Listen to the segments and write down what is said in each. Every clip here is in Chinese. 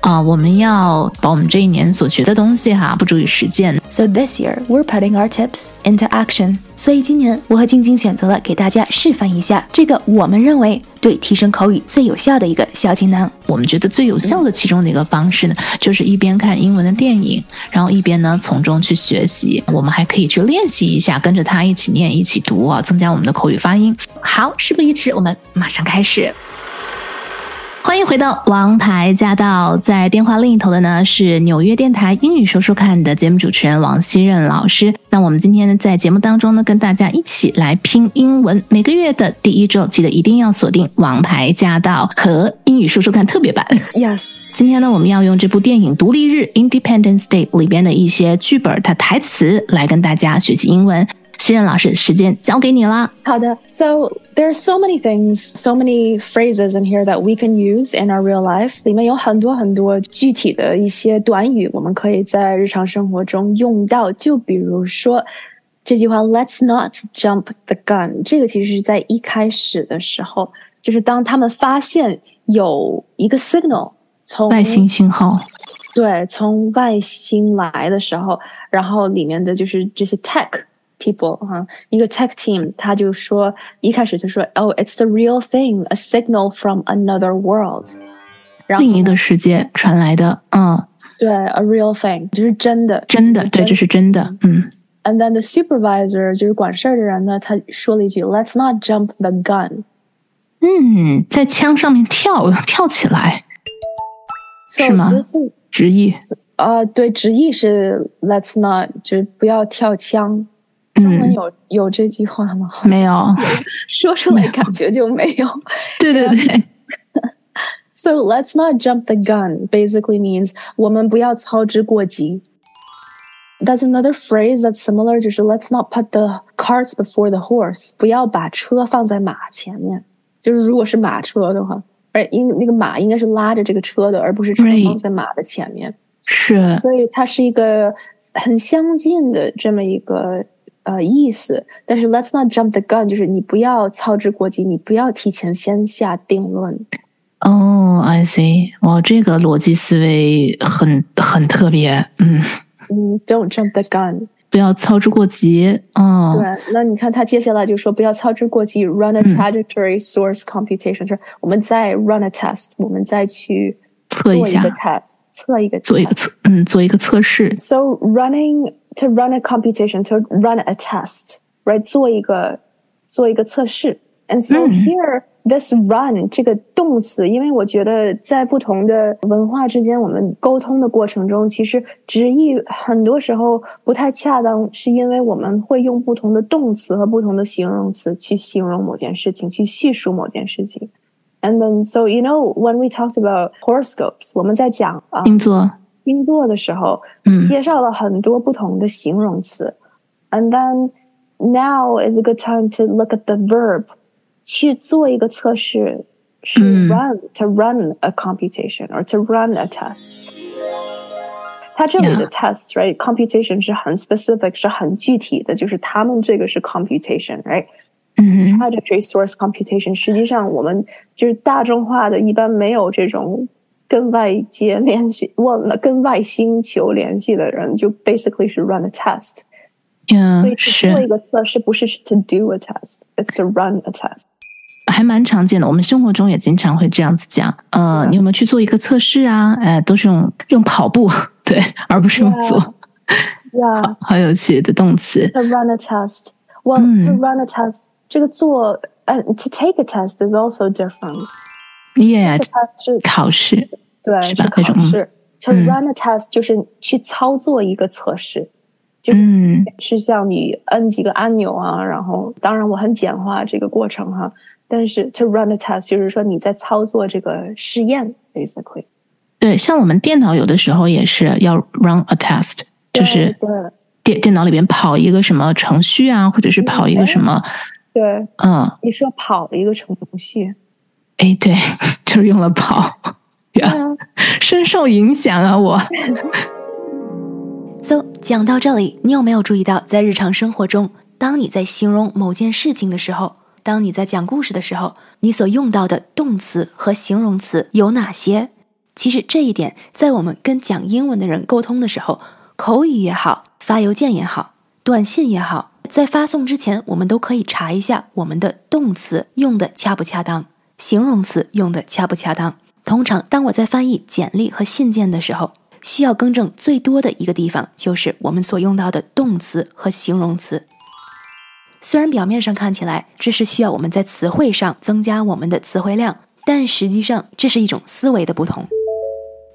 啊，我们要把我们这一年所学的东西哈，付诸于实践。So this year we're putting our tips into action。所以今年我和晶晶选择了给大家示范一下这个我们认为对提升口语最有效的一个小锦囊。我们觉得最有效的其中的一个方式呢，就是一边看英文的电影，然后一边呢从中去学习。我们还可以去练习一下，跟着他一起念、一起读啊，增加我们的口语发音。好，事不宜迟，我们马上开始。欢迎回到《王牌驾到》，在电话另一头的呢是纽约电台英语说说看的节目主持人王希任老师。那我们今天呢在节目当中呢跟大家一起来拼英文。每个月的第一周，记得一定要锁定《王牌驾到》和英语说说看特别版。Yes，今天呢我们要用这部电影《独立日》（Independence Day） 里边的一些剧本它台词来跟大家学习英文。新任老师，时间交给你啦。好的，So there are so many things, so many phrases in here that we can use in our real life。里面有很多很多具体的一些短语，我们可以在日常生活中用到。就比如说这句话，Let's not jump the gun。这个其实是在一开始的时候，就是当他们发现有一个 signal 从外星信号，对，从外星来的时候，然后里面的就是这些 tech。people 哈，一个 tech team，他就说一开始就说，Oh, it's the real thing, a signal from another world，另一个世界传来的，嗯，对，a real thing 就是真的，真的，对，这是真的，嗯。And then the supervisor 就是管事儿的人呢，他说了一句，Let's not jump the gun。嗯，在枪上面跳跳起来，是吗？直译啊，对，直译是 Let's not，就是不要跳枪。 中文有有这句话吗？没有，说出来感觉就没有。对对对。So let's not jump the gun. Basically means 我们不要操之过急。That's another phrase that's similar. 就是 let's not put the cart before the horse. 不要把车放在马前面。就是如果是马车的话，而应那个马应该是拉着这个车的，而不是车放在马的前面。是。所以它是一个很相近的这么一个。呃意思，但是 let's not jump the gun，就是你不要操之过急，你不要提前先下定论。哦，I see，哇，这个逻辑思维很很特别，嗯嗯，Don't jump the gun，不要操之过急。哦，对，那你看他接下来就说不要操之过急，run a trajectory source computation，就是我们再 run a test，我们再去测一下 test，测一个做一个测，嗯，做一个测试。So running。 to run a competition, to run a test, right? 做一个做一个测试。And so here, this run 这个动词，因为我觉得在不同的文化之间，我们沟通的过程中，其实直译很多时候不太恰当，是因为我们会用不同的动词和不同的形容词去形容某件事情，去叙述某件事情。And then, so you know, when we talked about horoscopes，我们在讲啊星座。 星座的时候，嗯，介绍了很多不同的形容词，and then now is a good time to look at the verb，去做一个测试，是 run to run a computation or to run a test。它这里的 test right computation 是很 specific，是很具体的，就是他们这个是 computation，right？嗯 trajectory source computation，实际上我们就是大众化的，一般没有这种。 跟外界联系，忘了跟外星球联系的人，就 basically 是 run a test。嗯，所以去做一个测试，不是 to do a test，it's to run a test。还蛮常见的，我们生活中也经常会这样子讲。呃，你有没有去做一个测试啊？哎，都是用用跑步，对，而不是用做。Yeah，好有趣的动词。To run a test. Well, to run a test，这个做，呃，to take a test is also different. Yeah，考试。对，是吧？考试。To run a test 就是去操作一个测试，就是是像你摁几个按钮啊，然后当然我很简化这个过程哈，但是 to run a test 就是说你在操作这个试验，basically。对，像我们电脑有的时候也是要 run a test，就是对电电脑里边跑一个什么程序啊，或者是跑一个什么，对，嗯，你说跑的一个程序，哎，对，就是用了跑，呀，深受影响啊，我。So，讲到这里，你有没有注意到，在日常生活中，当你在形容某件事情的时候，当你在讲故事的时候，你所用到的动词和形容词有哪些？其实这一点，在我们跟讲英文的人沟通的时候，口语也好，发邮件也好，短信也好，在发送之前，我们都可以查一下我们的动词用的恰不恰当，形容词用的恰不恰当。通常，当我在翻译简历和信件的时候，需要更正最多的一个地方，就是我们所用到的动词和形容词。虽然表面上看起来这是需要我们在词汇上增加我们的词汇量，但实际上这是一种思维的不同。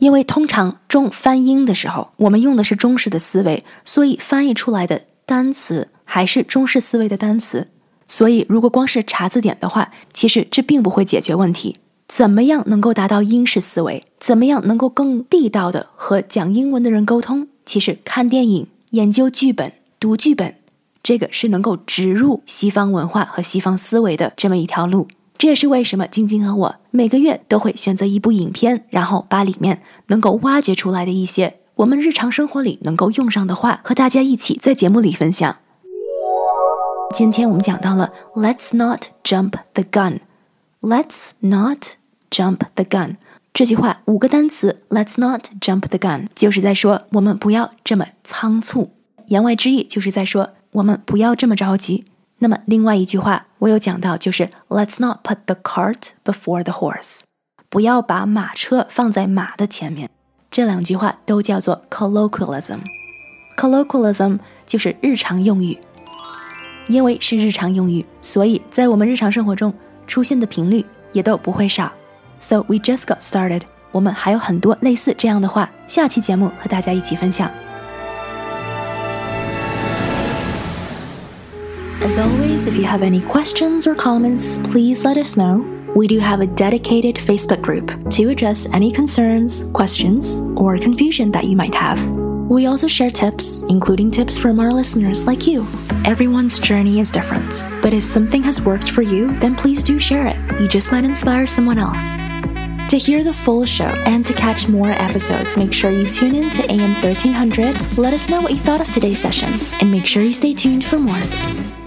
因为通常中翻英的时候，我们用的是中式的思维，所以翻译出来的单词还是中式思维的单词。所以，如果光是查字典的话，其实这并不会解决问题。怎么样能够达到英式思维？怎么样能够更地道的和讲英文的人沟通？其实看电影、研究剧本、读剧本，这个是能够植入西方文化和西方思维的这么一条路。这也是为什么晶晶和我每个月都会选择一部影片，然后把里面能够挖掘出来的一些我们日常生活里能够用上的话，和大家一起在节目里分享。今天我们讲到了 "Let's not jump the gun", "Let's not jump the gun" 这句话五个单词 "Let's not jump the gun" 就是在说我们不要这么仓促。言外之意就是在说我们不要这么着急。那么另外一句话我有讲到，就是 "Let's not put the cart before the horse"，不要把马车放在马的前面。这两句话都叫做 colloquialism。colloquialism 就是日常用语。因为是日常用语，所以在我们日常生活中出现的频率也都不会少。So we just got started。我们还有很多类似这样的话，下期节目和大家一起分享。As always, if you have any questions or comments, please let us know. We do have a dedicated Facebook group to address any concerns, questions, or confusion that you might have. We also share tips, including tips from our listeners like you. Everyone's journey is different, but if something has worked for you, then please do share it. You just might inspire someone else. To hear the full show and to catch more episodes, make sure you tune in to AM 1300. Let us know what you thought of today's session, and make sure you stay tuned for more.